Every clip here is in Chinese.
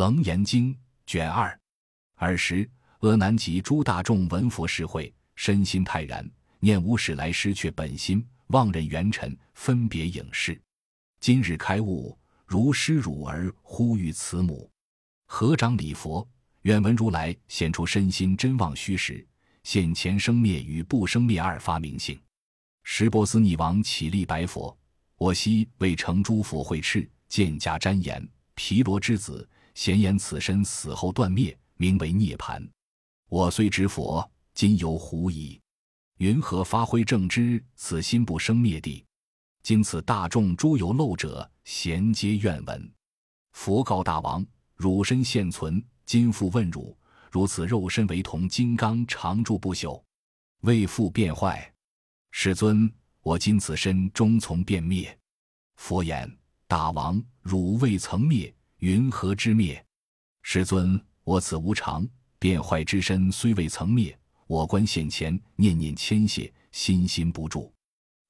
楞严经》卷二。尔时，阿难及诸大众闻佛实会，身心泰然，念无始来失却本心，妄认元尘，分别影视。今日开悟，如失乳儿呼吁慈母，合掌礼佛，愿闻如来显出身心真妄虚实，现前生灭与不生灭二发明性。石波斯匿王起立白佛：“我昔为成诸佛会敕，见家瞻言，毗罗之子，咸言此身死后断灭，名为涅盘。我虽知佛，今犹狐疑，云何发挥正知？此心不生灭地。今此大众诸有漏者，咸皆愿闻。佛告大王：汝身现存，今复问汝：如此肉身为同金刚，常住不朽，未复变坏。”世尊，我今此身终从变灭。佛言：大王，汝未曾灭，云何之灭？世尊，我此无常变坏之身虽未曾灭，我观现前，念念牵泻，心心不住，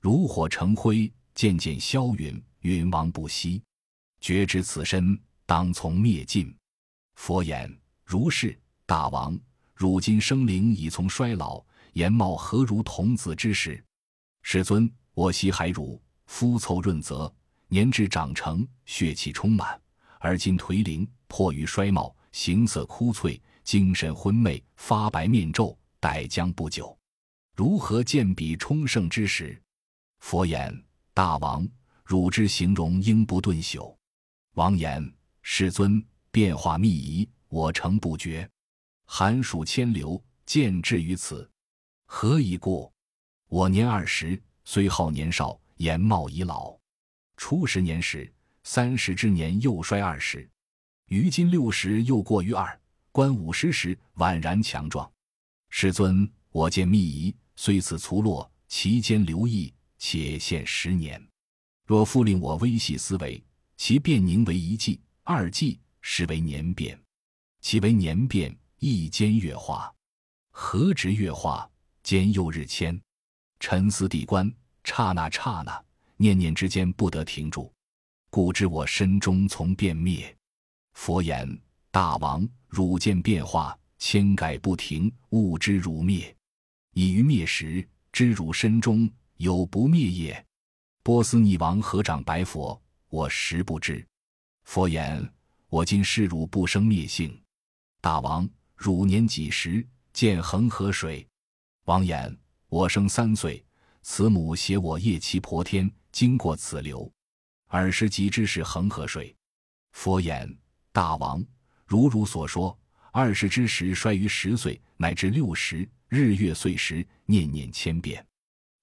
如火成灰，渐渐消陨，陨亡不息。觉知此身当从灭尽。佛言：如是。大王，汝今生灵已从衰老，颜貌何如童子之时？世尊，我昔还乳，肤凑润泽，年至长成，血气充满，而今颓零，破于衰貌，形色枯悴，精神昏昧，发白面皱，待将不久，如何见彼充盛之时？佛言：大王，汝之形容应不顿朽。王言：世尊，变化密仪，我诚不觉。寒暑千流，见至于此，何以故？我年二十，虽好年少，颜貌已老。初十年时，三十之年又衰二十；于今六十又过于二，观五十时宛然强壮。师尊，我见密仪虽此粗落，其间留意，且现十年。若复令我微细思维，其变宁为一季、二季，实为年变；其为年变，一间月化，何值月化？间又日迁。沉思地观，刹那刹那，念念之间不得停住，故知我身中从变灭。佛言：大王，汝见变化，千改不停，悟之汝灭。已于灭时，知汝身中有不灭也。波斯匿王合掌白佛：我实不知。佛言：我今示汝不生灭性。大王，汝年几时？见恒河水？王言。我生三岁，慈母携我夜骑婆天，经过此流，尔时即知是恒河水。佛言：大王，如汝所说，二十之时衰于十岁，乃至六十日月岁时，念念千变，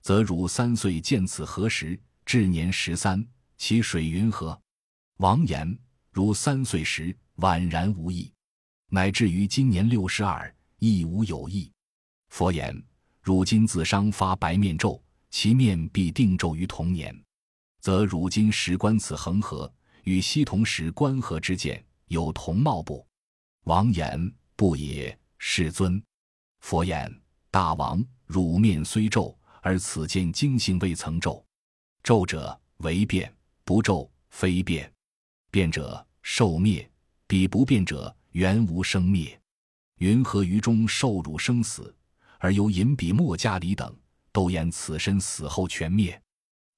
则汝三岁见此何时？至年十三，其水云何？王言：如三岁时宛然无异，乃至于今年六十二，亦无有异。佛言。汝今自伤发白面皱，其面必定皱于童年，则汝今时观此恒河，与昔同时观河之见有同貌不？王言不也。世尊，佛言：大王，汝面虽皱，而此见精性未曾皱。皱者为变，不皱非变。变者受灭，彼不变者原无生灭。云何于中受辱生死？而由引彼墨家里等都言此身死后全灭。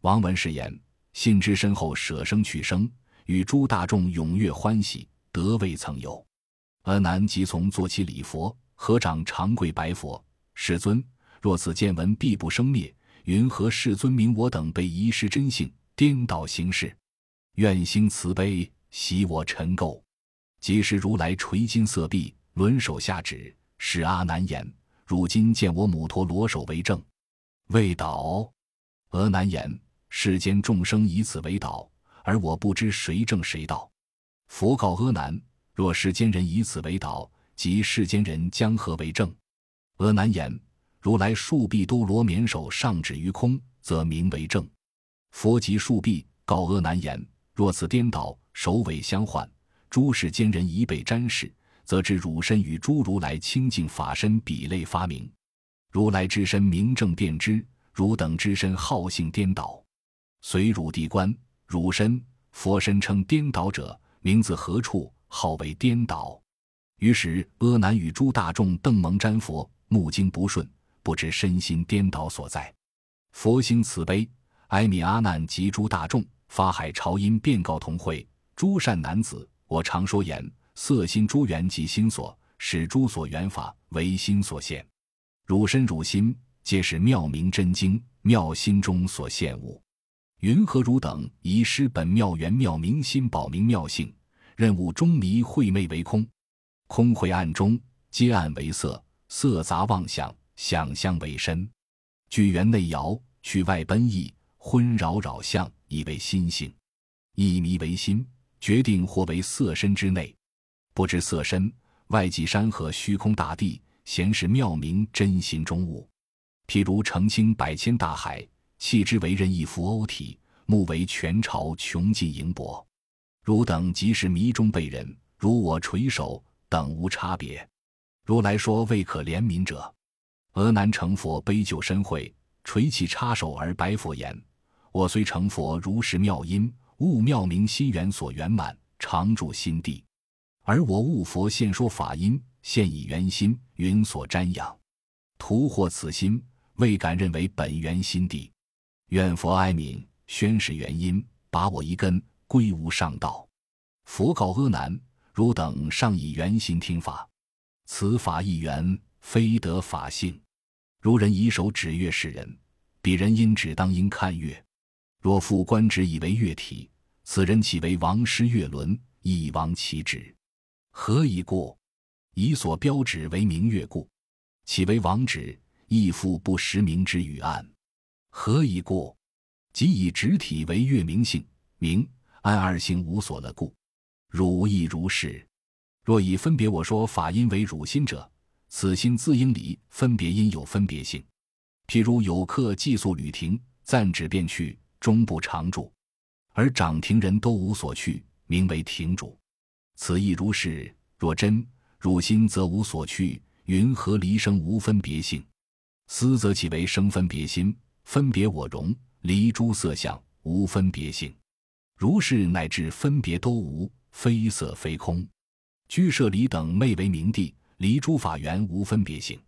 王闻是言，信之身后舍生去生，与诸大众踊跃欢喜，得未曾有。阿难即从坐起礼佛，合掌长跪白佛：世尊，若此见闻必不生灭，云何世尊明我等被遗失真性，颠倒行事？愿兴慈悲，洗我尘垢。即时如来垂金色臂，轮手下旨，使阿难言。如今见我母陀罗手为证，未倒。阿难言：世间众生以此为导，而我不知谁正谁道。佛告阿难：若世间人以此为导，即世间人将何为正？阿难言：如来竖臂多罗绵手上指于空，则名为正。佛即竖臂告阿难言：若此颠倒，首尾相换，诸世间人一被沾饰。则知汝身与诸如来清净法身比类发明，如来之身明正便知，汝等之身好性颠倒，随汝地观汝身佛身称颠倒者，名字何处？号为颠倒。于是阿难与诸大众邓蒙瞻佛，目经不顺，不知身心颠倒所在。佛心慈悲，哀悯阿难及诸大众，发海潮音，便告同会：诸善男子，我常说言，色心诸缘即心所，使诸所缘法为心所现。汝身汝心，皆是妙明真经，妙心中所现物。云何汝等以失本妙缘妙明心保明妙性，任务中迷晦昧为空？空晦暗中，皆暗为色，色杂妄想，想象为身。聚缘内摇，去外奔逸，昏扰扰相，以为心性。一迷为心，决定或为色身之内。不知色身外即山河虚空大地，闲是妙明真心中物。譬如澄清百千大海，弃之为任意浮欧体，目为全朝穷尽盈薄。汝等即是迷中被人，如我垂手。等无差别。如来说未可怜悯者，俄难成佛悲救身慧，垂起插手而白佛言：“我虽成佛，如是妙音，悟妙明心缘所圆满，常住心地。而我悟佛现说法音，现以圆心云所瞻仰，徒获此心，未敢认为本源心地。愿佛哀悯，宣示原因，把我一根归无上道。”佛告阿难。汝等尚以圆心听法，此法一圆，非得法性。如人以手指月示人，彼人因指当应看月。若复观指以为月体，此人岂为王师月轮，亦亡其指？何以故？以所标指为明月故，岂为王指？亦复不识明之与暗。何以故？即以直体为月明性，明安二性无所了故。汝亦如是。若以分别我说法因为汝心者，此心自应离分别因有分别性。譬如有客寄宿旅亭，暂止便去，终不常住，而掌亭人都无所去，名为亭主。此亦如是。若真汝心则无所去，云何离生无分别性？思则岂为生分别心？分别我容，离诸色相，无分别性。如是乃至分别都无。非色非空，居舍离等昧为明地，离诸法缘无分别性，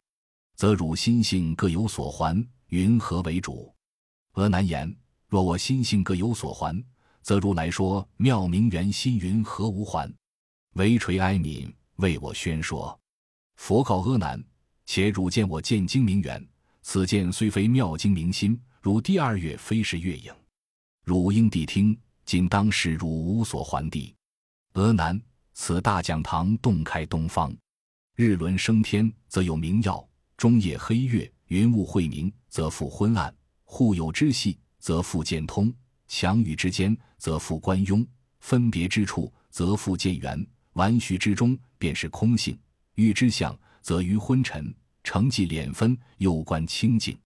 则汝心性各有所还，云何为主？阿难言：若我心性各有所还，则如来说妙明圆心云何无还？唯垂哀悯为我宣说。佛告阿难：且汝见我见精明圆，此见虽非妙经明心，如第二月非是月影，汝应谛听。今当是汝无所还地。俄南，此大讲堂洞开东方，日轮升天，则有明耀；中夜黑月，云雾晦明，则复昏暗；互有之隙，则复见通；强与之间，则复关庸；分别之处，则复见圆；完虚之中，便是空性；欲之相，则于昏沉；成绩敛分，又观清净。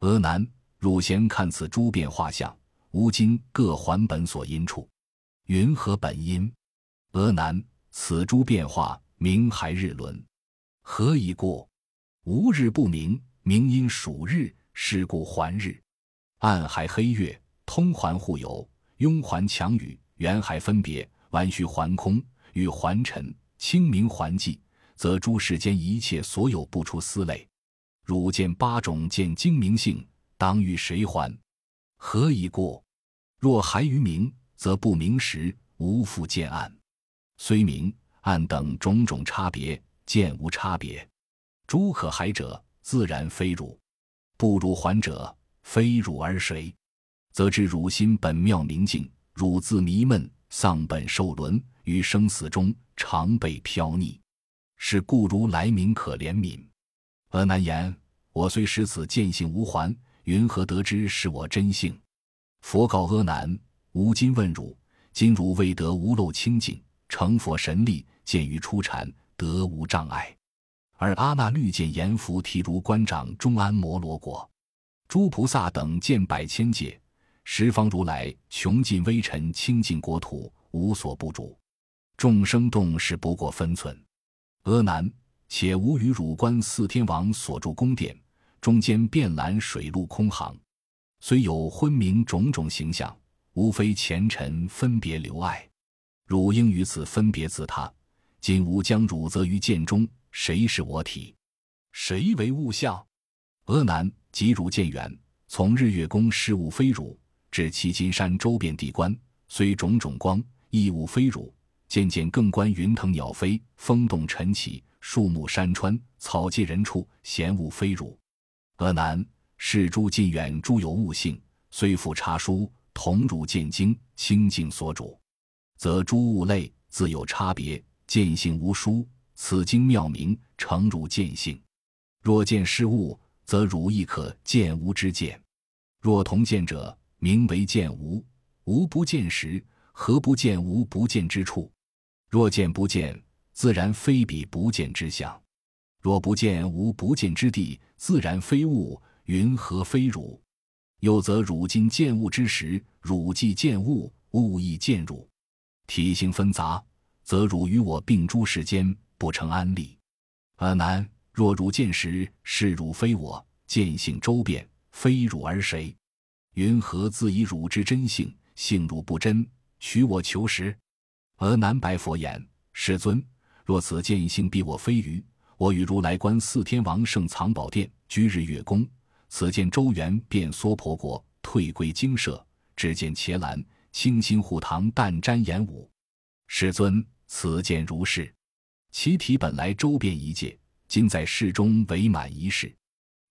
俄南，汝贤看此诸变化相，吾今各还本所因处，云何本因？俄南，此诸变化，明还日轮，何以故？无日不明，明因属日，是故还日；暗还黑月，通还互有，庸还强雨，圆还分别，完虚还空，与还尘，清明还寂，则诸世间一切所有不出思类。汝见八种见精明性，当与谁还？何以故？若还于明，则不明时，无复见暗。虽明暗等种种差别，见无差别。诸可还者，自然非汝；不如还者，非汝而谁？则知汝心本妙明净，汝自迷闷，丧本受轮，于生死中常被飘溺。是故如来明可怜悯。阿难言：我虽识此见性无还，云何得知是我真性？佛告阿难：吾今问汝，今汝未得无漏清净。成佛神力，见于初禅，得无障碍。而阿那律见阎浮提如观掌中安摩罗果，诸菩萨等见百千界，十方如来穷尽微尘清净国土，无所不主。众生动是不过分寸。阿难，且吾与汝观四天王所住宫殿，中间遍览水陆空行，虽有昏明种种形象，无非前尘分别留爱。汝应于此分别自他。今吾将汝择于剑中，谁是我体？谁为物象？阿难即汝见远，从日月宫事物非汝，至七金山周遍地观，虽种种光，亦物非汝。渐渐更观云腾鸟飞，风动尘起，树木山川，草芥人畜，闲物非汝。俄南是诸近远诸有物性，虽复察书，同汝见经，清净所主，则诸物类自有差别，见性无殊。此经妙明，诚如见性。若见失物，则汝亦可见无之见。若同见者，名为见无。无不见时，何不见无不见之处？若见不见，自然非彼不见之相；若不见无不见之地，自然非物。云何非汝？又则汝今见物之时，汝既见物，物亦见汝。体性纷杂，则汝与我并诸世间，不成安立。阿难，若汝见时，是汝非我；见性周遍，非汝而谁？云何自以汝之真性，性汝不真，取我求实？而南白佛言：“世尊，若此见性必我非余，我与如来观四天王圣藏宝殿，居日月宫。此见周元便娑婆国，退归精舍，只见伽蓝清心护堂，淡瞻演武。世尊，此见如是。其体本来周遍一界，今在世中为满一世，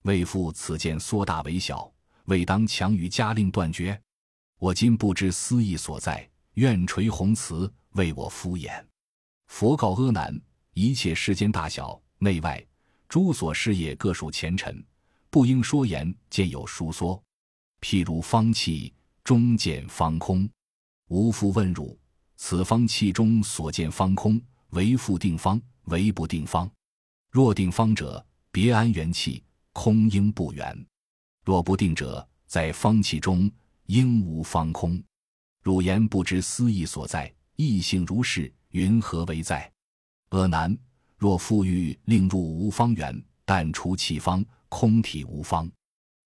为复此见缩大为小，未当强于加令断绝。我今不知思意所在，愿垂弘慈。”为我敷衍，佛告阿难：一切世间大小内外诸所事业，各属前尘，不应说言，见有疏缩。譬如方气中见方空，吾复问汝：此方气中所见方空，为复定方，为不定方？若定方者，别安元气，空应不圆；若不定者，在方气中应无方空。汝言不知思义所在。异性如是，云何为在？阿难，若复欲令入无方圆，但除气方，空体无方，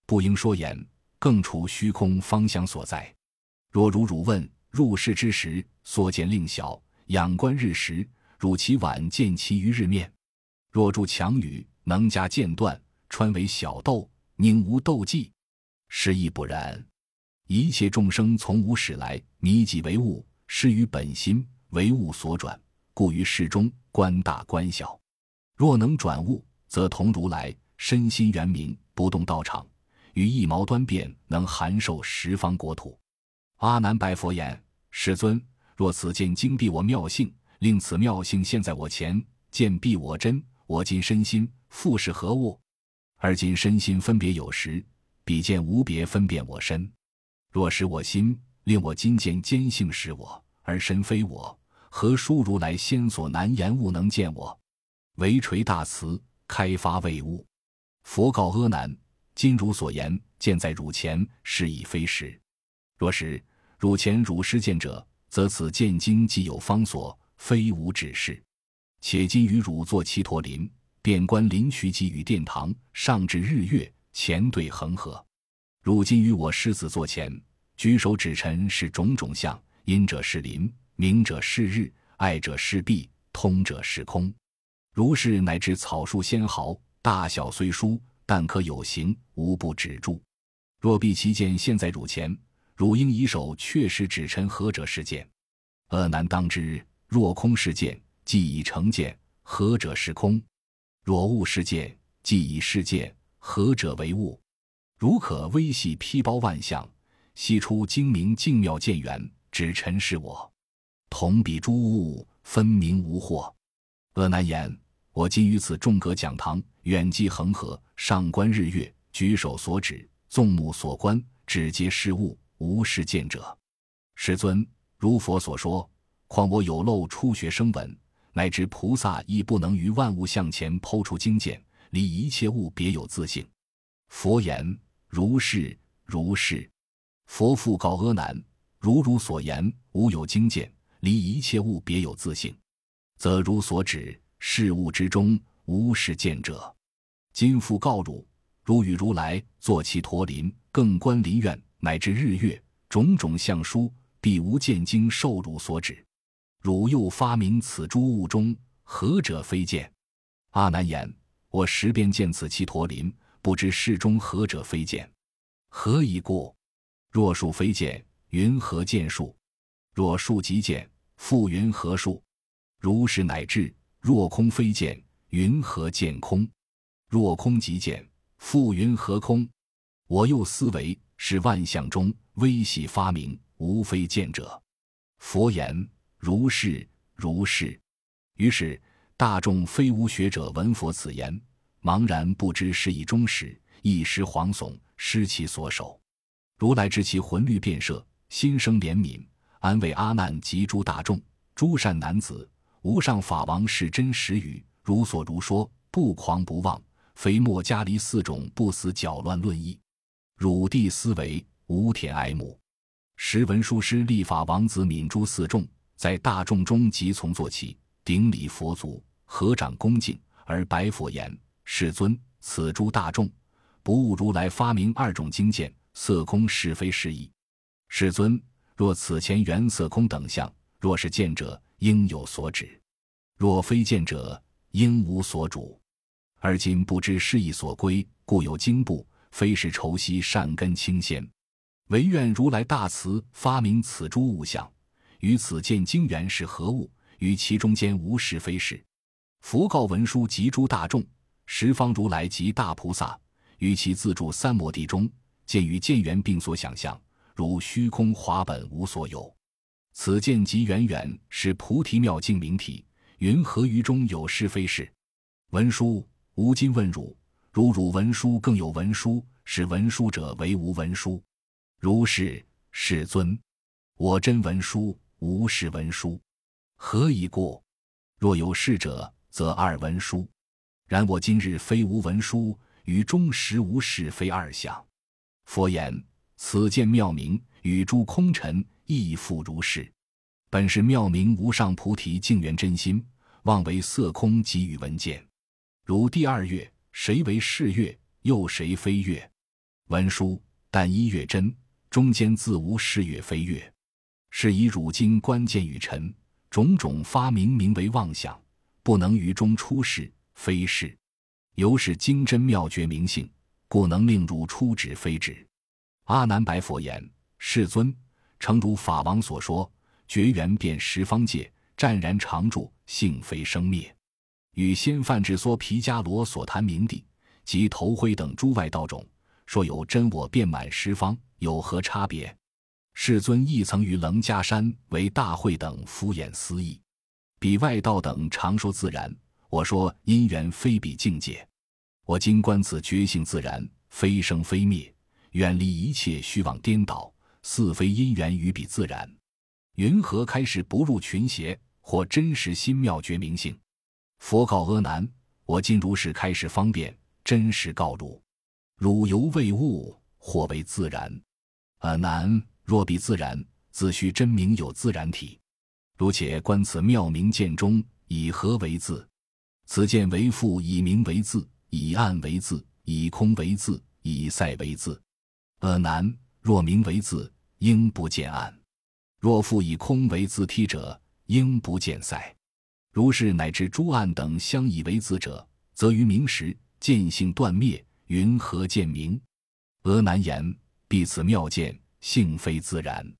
不应说言，更除虚空方相所在。若如汝问入世之时，所见令小，仰观日时，汝其晚见其于日面。若住强雨，能加间断，穿为小豆，宁无斗迹？是亦不然。一切众生从无始来，迷己为物。失于本心，为物所转，故于世中观大观小。若能转物，则同如来身心圆明，不动道场，与一毛端变，能含受十方国土。阿难白佛言：“世尊，若此见经蔽我妙性，令此妙性现在我前，见蔽我真，我今身心复是何物？而今身心分别有时，彼见无别分辨我身。若使我心令我今见坚性是我。”而身非我，何殊如来先所难言物能见我？唯垂大慈，开发未悟。佛告阿难：今汝所言，见在汝前，是已非实。若是汝前汝师见者，则此见经既有方所，非无指示。且今与汝坐其陀林，遍观林渠及与殿堂，上至日月，前对恒河。汝今与我师子座前，举手指陈是种种相。阴者是林，明者是日，爱者是壁，通者是空。如是乃至草树纤毫，大小虽殊，但可有形，无不止住。若必其见现在汝前，汝应以手确实指陈何者是见？恶难当之。若空是见，即已成见，何者是空？若物是见，即已是见，何者为物？如可微细披包万象，悉出精明静妙见源。指陈是我，同比诸物分明无惑。阿难言：我今于此众阁讲堂，远寄恒河，上观日月，举手所指，纵目所观，只皆是物，无是见者。世尊，如佛所说，况我有漏初学生闻，乃至菩萨亦不能于万物向前剖出经见，离一切物别有自性。佛言：如是，如是。佛复告阿难。如汝所言，吾有经见，离一切物别有自性，则如所指事物之中无是见者。今复告汝：汝与如来坐其陀林，更观林苑乃至日月种种相殊，必无见经受汝所指。汝又发明此诸物中，何者非见？阿难言：我时便见此其陀林，不知世中何者非见？何以故？若数非见，云何见数？若数即见，复云何数？如是乃至。若空非见，云何见空？若空即见，复云何空？我又思维，是万象中微细发明，无非见者。佛言：如是，如是。于是大众非无学者闻佛此言，茫然不知是以终始，一时惶悚，失其所守。如来知其魂律变设，心生怜悯，安慰阿难及诸大众，诸善男子。无上法王是真实语，如所如说，不狂不妄，非莫加离四种不死搅乱论议。汝弟思维，无田哀慕。时文殊师立法王子敏诸四众，在大众中即从坐起，顶礼佛足，合掌恭敬，而白佛言：“世尊，此诸大众不悟如来发明二种经见，色空是非是义。世尊，若此前缘色空等相，若是见者。”应有所指，若非见者，应无所主。而今不知是意所归，故有经部，非是愁惜善根清仙。唯愿如来大慈，发明此诸物相，与此见经缘是何物？与其中间无是非事。佛告文殊及诸大众：十方如来及大菩萨，于其自住三摩地中，见于见缘并所想象，如虚空华本无所有。此见即远远是菩提妙境明体，云何于中有是非事？文殊，吾今问汝：如汝文殊更有文殊，是文殊者为无文殊？如是，世尊。我真文殊，无是文殊。何以故？若有是者，则二文殊。然我今日非无文殊，于中实无是非二相。佛言：此见妙明，与诸空尘。亦复如是，本是妙明无上菩提净圆真心，妄为色空给予闻见。如第二月，谁为是月？又谁非月？文殊，但一月真，中间自无是月非月。是以汝今关键与尘种种发明，名为妄想，不能于中出世，非是。由是经真妙觉明性，故能令汝出指非指。阿难白佛言：世尊。诚如法王所说，绝缘遍十方界，湛然常住，性非生灭，与先梵智梭毗迦罗所谈明地及头灰等诸外道种，说有真我遍满十方，有何差别？世尊亦曾于楞伽山为大会等敷衍思议，彼外道等常说自然，我说因缘非彼境界。我今观此觉性自然，非生非灭，远离一切虚妄颠倒。似非因缘与彼自然，云何开始不入群邪？或真实心妙觉明性？佛告阿难：我今如是开始方便，真实告汝：汝犹未悟，或为自然。阿难，若彼自然，自须真名有自然体。如且观此妙明见中，以何为字？此见为父，以明为字，以暗为字，以空为字，以塞为字。阿难。若名为字，应不见暗；若复以空为字梯者，应不见塞。如是乃至诸暗等相以为字者，则于明时见性断灭，云何见明？阿难言：必此妙见，性非自然。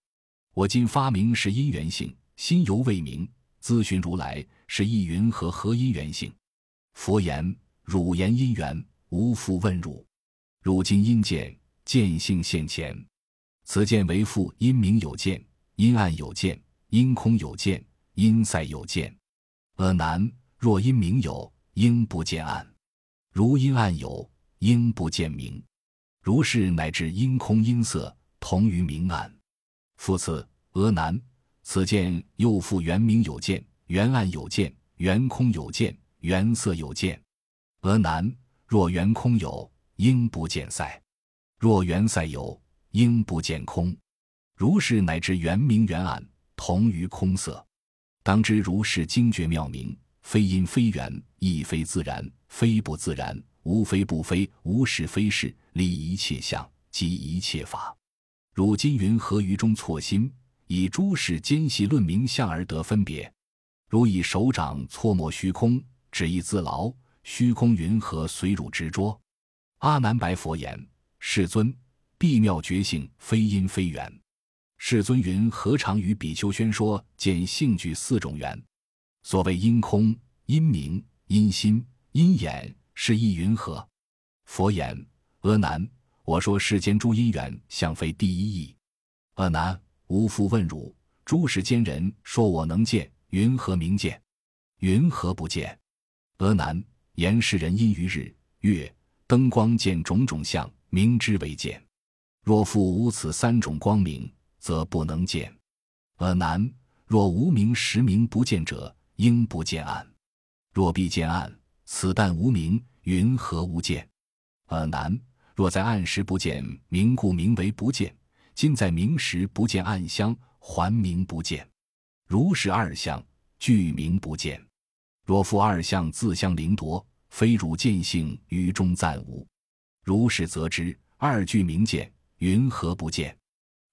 我今发明是因缘性，心犹未明，咨询如来是意云何何因缘性？佛言：汝言因缘，无复问汝。汝今因见，见性现前。此见为复因明有见，因暗有见，因空有见，因塞有见。阿难，若因明有，应不见暗；如因暗有，应不见明。如是乃至因空因色同于明暗。复次，阿难，此见又复原明有见，原暗有见，原空有见，原色有见。阿难，若缘空有，应不见塞；若缘塞有，应不见空，如是乃至圆明圆暗，同于空色。当知如是精绝妙明，非因非缘，亦非自然，非不自然，无非不非，无是非是，离一切相，即一切法。如今云何于中错心，以诸事间细论明相而得分别？如以手掌搓摩虚空，只意自劳。虚空云何随汝执着？阿难白佛言：“世尊，必妙觉性，非因非缘。”世尊云：“何尝与比丘宣说见性具四种缘？所谓因空、因明、因心、因眼，是意云何？”佛言：“阿难，我说世间诸因缘，相非第一义。阿难，无复问汝：诸世间人说我能见，云何明见？云何不见？阿难。”言世人因于日月灯光见种种相，明之为见。若复无此三种光明，则不能见。尔难。若无明实明不见者，应不见暗。若必见暗，此但无明，云何无见？尔难。若在暗时不见明，故名为不见；今在明时不见暗相，还名不见。如是二相，俱名不见。若复二相自相凌夺，非汝见性于中暂无。如是则知二句明见，云何不见？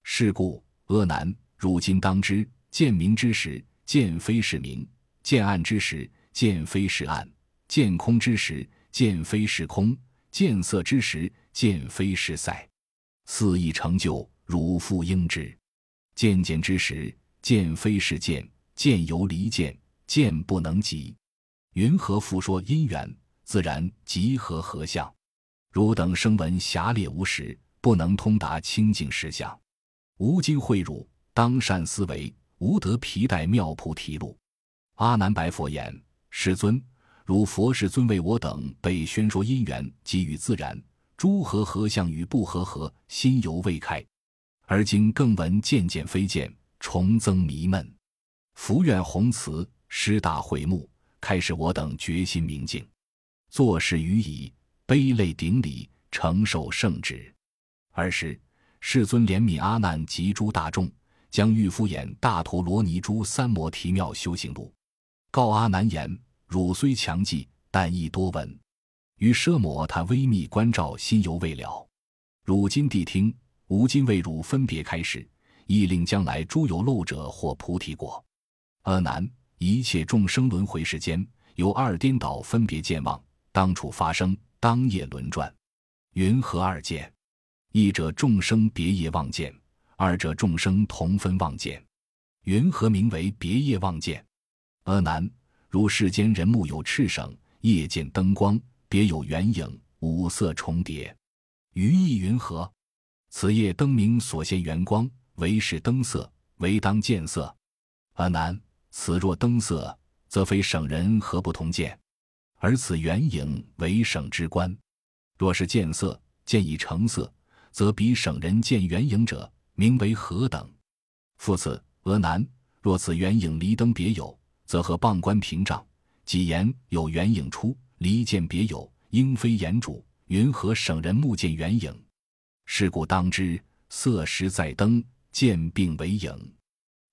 是故阿难，汝今当知：见明之时，见非是明；见暗之时，见非是暗；见空之时，见非是空；见色之时，见非是色。四义成就，汝复应知。见见之时，见非是见；见犹离见，见不能及。云何复说因缘？自然集合合相。汝等声闻狭劣无识，不能通达清净实相。吾今会汝，当善思维，无得皮带妙菩提路。阿难白佛言：“世尊，如佛世尊为我等被宣说因缘及与自然诸合合相与不合合，心犹未开。而今更闻渐渐非见，重增迷闷。福愿弘慈，师大会目。”开始，我等决心明镜，做事予以悲泪顶礼，承受圣旨。尔时，世尊怜悯阿难及诸大众，将欲敷衍大陀罗尼诸三摩提妙修行路，告阿难言：汝虽强记，但亦多闻。于奢摩他微密关照，心犹未了。汝今谛听，吾今为汝分别开示，亦令将来诸有漏者获菩提果。阿难。一切众生轮回世间，由二颠倒分别见望，当处发生，当夜轮转。云何二见？一者众生别业望见，二者众生同分望见。云何名为别业望见？阿难，如世间人目有赤绳，夜见灯光，别有圆影，五色重叠。于意云何？此夜灯明所现圆光，为是灯色，为当见色。阿难。此若灯色，则非省人何不同见？而此圆影为省之观。若是见色，见已成色，则比省人见圆影者，名为何等？复此，俄难。若此圆影离灯别有，则和傍观屏障？几言有圆影出，离见别有，应非言主。云何省人目见圆影？是故当知，色实在灯，见并为影，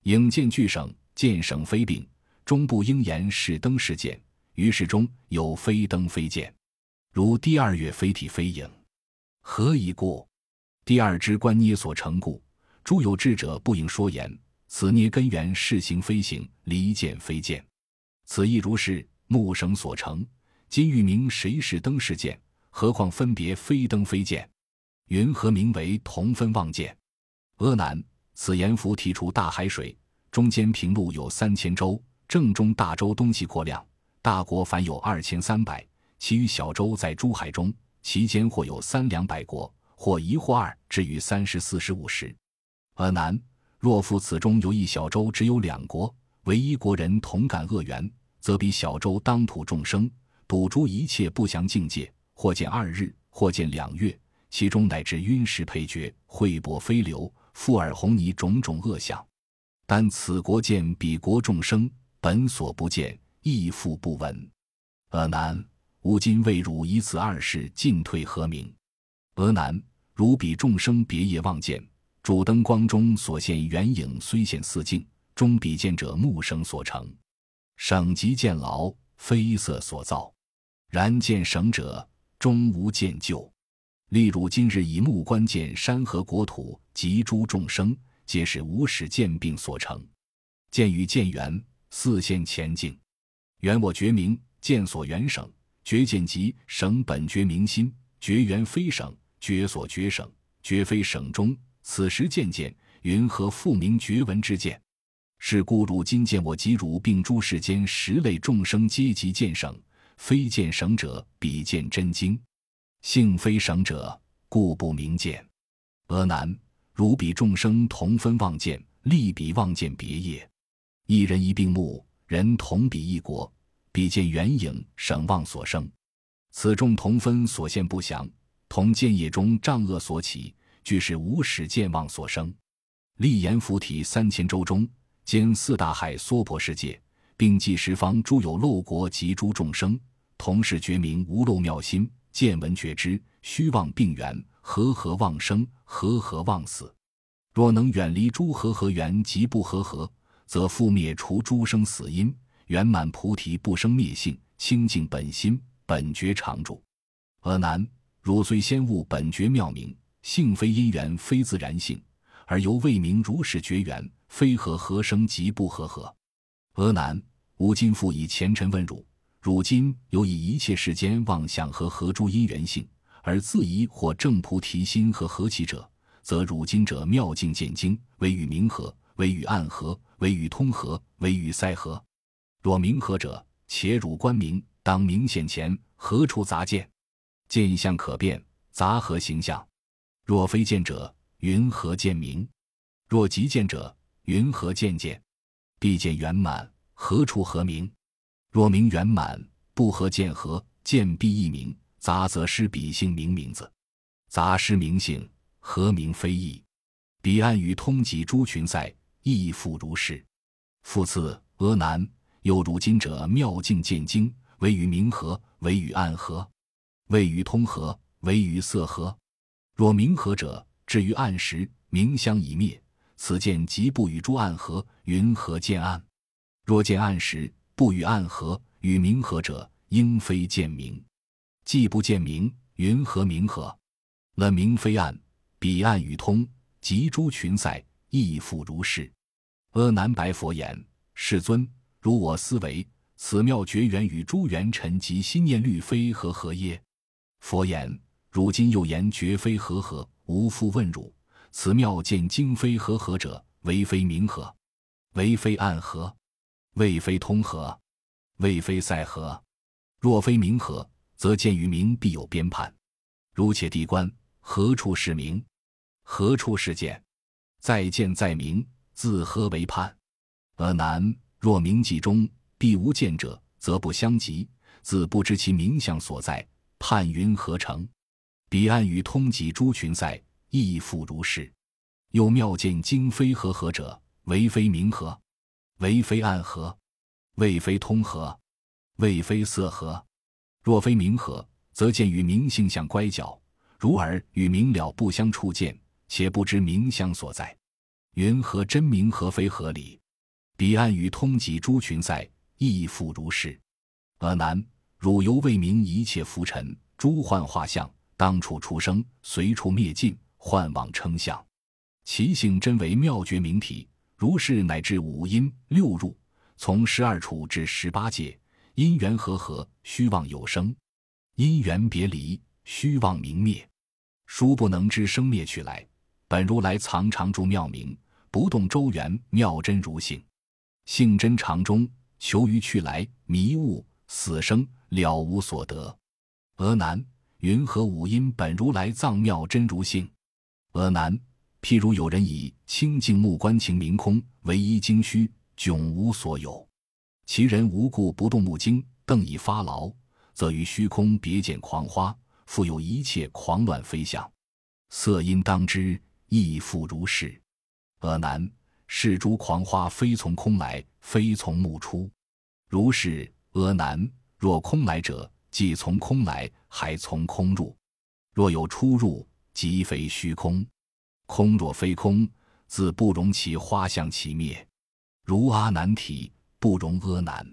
影见俱省。见省非病，终不应言是灯是见。于是中有非灯非见，如第二月非体非影，何以故？第二之观捏所成故。诸有智者不应说言。此捏根源是行非行，离见非见。此亦如是木绳所成。今欲明谁是灯是见？何况分别非灯非见？云何名为同分望见？阿难，此言符提出大海水。中间平路有三千州，正中大州东西扩量，大国凡有二千三百，其余小州在珠海中，其间或有三两百国，或一或二，至于三十四十五十。而南若复此中有一小州，只有两国，唯一国人同感恶缘，则比小州当土众生，堵诸一切不祥境界，或见二日，或见两月，其中乃至晕石配绝，秽帛飞流，覆耳红泥种种恶相。但此国见彼国众生本所不见，亦复不闻。阿难，吾今为汝以此二事进退何明？阿难，如彼众生别业望见，主灯光中所现圆影，虽现似镜，终彼见者目生所成，省即见劳，非色所造。然见省者，终无见旧。例如今日以目观见山河国土及诸众生。皆是无始见病所成，见与见缘，四现前境。缘我觉明，见所缘省，觉见即省本觉明心，觉缘非省，觉所觉省，觉非省中。此时渐渐，云何复明觉闻之见？是故汝今见我及汝并诸世间十类众生皆即见省，非见省者，彼见真经。性非省者，故不明见。俄难，如彼众生同分望见，利彼望见别业。一人一病目。人同彼一国，彼见远影，省望所生。此众同分所现不详，同见业中障恶所起，俱是无始见望所生。立言浮体三千洲中，兼四大海娑婆世界，并济十方诸有漏国及诸众生，同是觉明无漏妙心，见闻觉知，虚妄病缘，和合妄生，和合妄死。若能远离诸和合缘及不和合。则复灭除诸生死因，圆满菩提不生灭性，清净本心，本觉常住。阿难，汝虽先悟本觉妙明，性非因缘，非自然性，而犹未明如是觉缘，非和合生即不和合。阿难，吾今复以前尘问汝：汝今犹以一切世间妄想和合诸因缘性，而自疑或正菩提心和合其者，则汝今者妙境见经，为与明和，为与暗合。为与通合，为与塞合。若明合者，且汝观明，当明显前何处杂见？见相可变，杂何形象？若非见者，云何见明？若即见者，云何见见？必见圆满，何处合明？若明圆满，不合见合，见必异明，杂则失彼性明名字，杂失明性，何名非异？彼岸与通集诸群赛。亦复如是。复次，阿难，有如今者妙境见经，为与明和，为与暗合，为与通合，为与色合。若明和者，至于暗时，明相已灭，此见即不与诸暗合，云何见暗？若见暗时，不与暗合，与明合者，应非见明。既不见明，云何明何？了明非暗，彼暗与通，即诸群塞，亦复如是。阿难白佛言：“世尊，如我思维，此妙绝缘与诸缘尘及心念律非和合耶？”佛言：“如今又言绝非和合，无复问汝：此妙见经非和合者，为非明和，为非暗合，为非通合，为非赛合。若非明和，则见于明必有编判。如且地观，何处是明？何处是见？再见再明。”自何为判？阿难，若明记中必无见者，则不相及。自不知其名相所在，判云何成？彼岸与通集诸群赛，亦复如是。又妙见经非和合者，为非明何，为非暗合，为非通合，为非色合。若非明和，则见与明性相乖角，如尔与明了不相触见，且不知明相所在。云何真名何非合理？彼岸与通集诸群在，亦复如是。阿难，汝犹未明一切浮尘诸幻化相，当处出生，随处灭尽，幻妄称相，其性真为妙绝明体。如是乃至五阴六入，从十二处至十八界，因缘和合，虚妄有生；因缘别离，虚妄明灭。殊不能知生灭去来，本如来藏常住妙明。不动周圆妙真如性，性真常中，求于去来，迷悟死生了无所得。阿难，云何五阴本如来藏妙真如性？阿难，譬如有人以清净目观情明空，唯一精虚，迥无所有。其人无故不动目睛，瞪以发劳，则于虚空别见狂花，复有一切狂乱飞象，色音当知，亦复如是。阿难，是诸狂花非从空来，非从目出。如是，阿难，若空来者，即从空来，还从空入。若有出入，即非虚空。空若非空，自不容其花相其灭。如阿难体，不容阿难。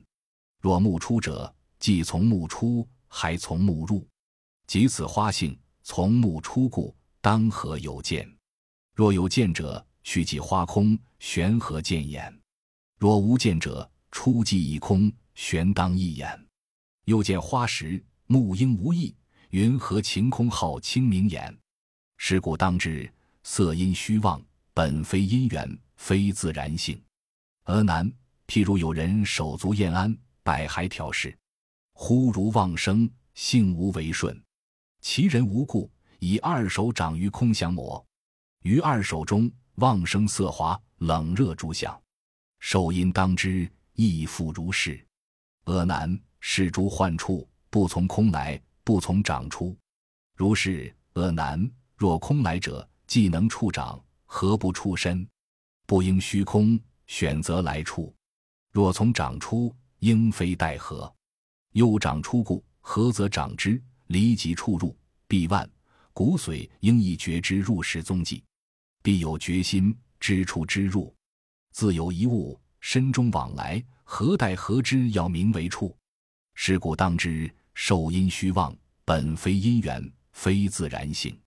若目出者，即从目出，还从目入。即此花性从目出故，当何有见？若有见者，须即花空，玄何见眼？若无见者，初寂一空，玄当一眼。又见花时，木应无意，云何晴空号清明眼？是故当知色阴虚妄，本非因缘，非自然性。阿难，譬如有人手足厌安，百骸调饰，忽如妄生，性无为顺。其人无故，以二手掌于空相摩，于二手中妄生色华，冷热诸相。受因当知，亦复如是。阿难，是诸幻处不从空来，不从长出。如是，阿难。若空来者，既能处长，何不出身？不应虚空选择来处。若从长出，应非待何？又长出故，何则长之？离即处入，必万骨髓应亦觉之入时踪迹，必有决心知处之入。自有一物身中往来，何待何之？要名为处。是故当知受因虚妄，本非因缘，非自然性。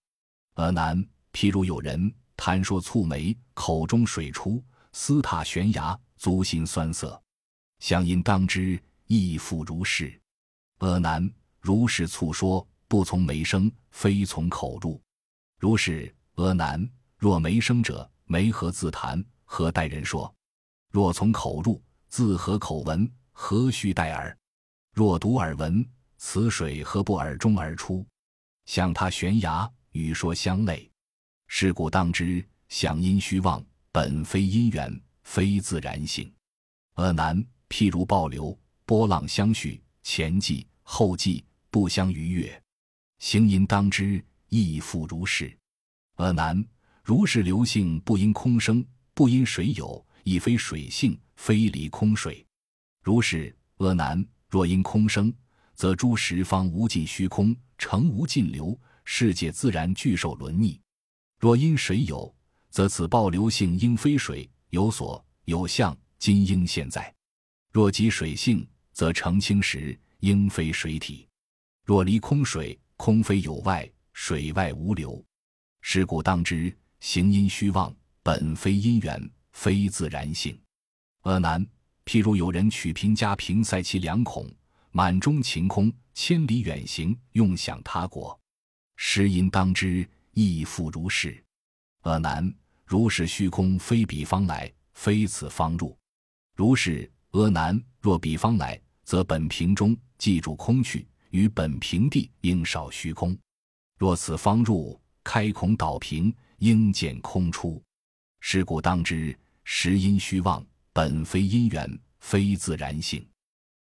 俄难，譬如有人谈说蹙眉，口中水出，思踏悬崖，足心酸涩。相因当知，亦复如是。阿难，如是促说，不从眉生，非从口入。如是，阿难，若眉生者，眉何自谈？何待人说？若从口入，自何口闻？何须待耳？若独耳闻，此水何不耳中而出？向他悬崖。语说相类，是故当知想因虚妄，本非因缘，非自然性。而难譬如暴流，波浪相续，前继后继，不相逾越。行因当知亦复如是。而难如是流性，不因空生，不因水有，亦非水性，非离空水。如是，阿难若因空生，则诸十方无尽虚空，成无尽流。世界自然具受轮逆，若因水有，则此暴流性应非水有所有相，今应现在；若即水性，则澄清时应非水体。若离空水，空非有外，水外无流。是故当知行因虚妄，本非因缘，非自然性。阿难，譬如有人取瓶家瓶塞其两孔，满中晴空，千里远行，用享他国。时因当知，亦复如是。阿难，如是虚空，非彼方来，非此方入。如是，阿难，若彼方来，则本瓶中记住空去，于本瓶地应少虚空。若此方入，开孔倒瓶，应见空出。是故当知，实因虚妄，本非因缘，非自然性。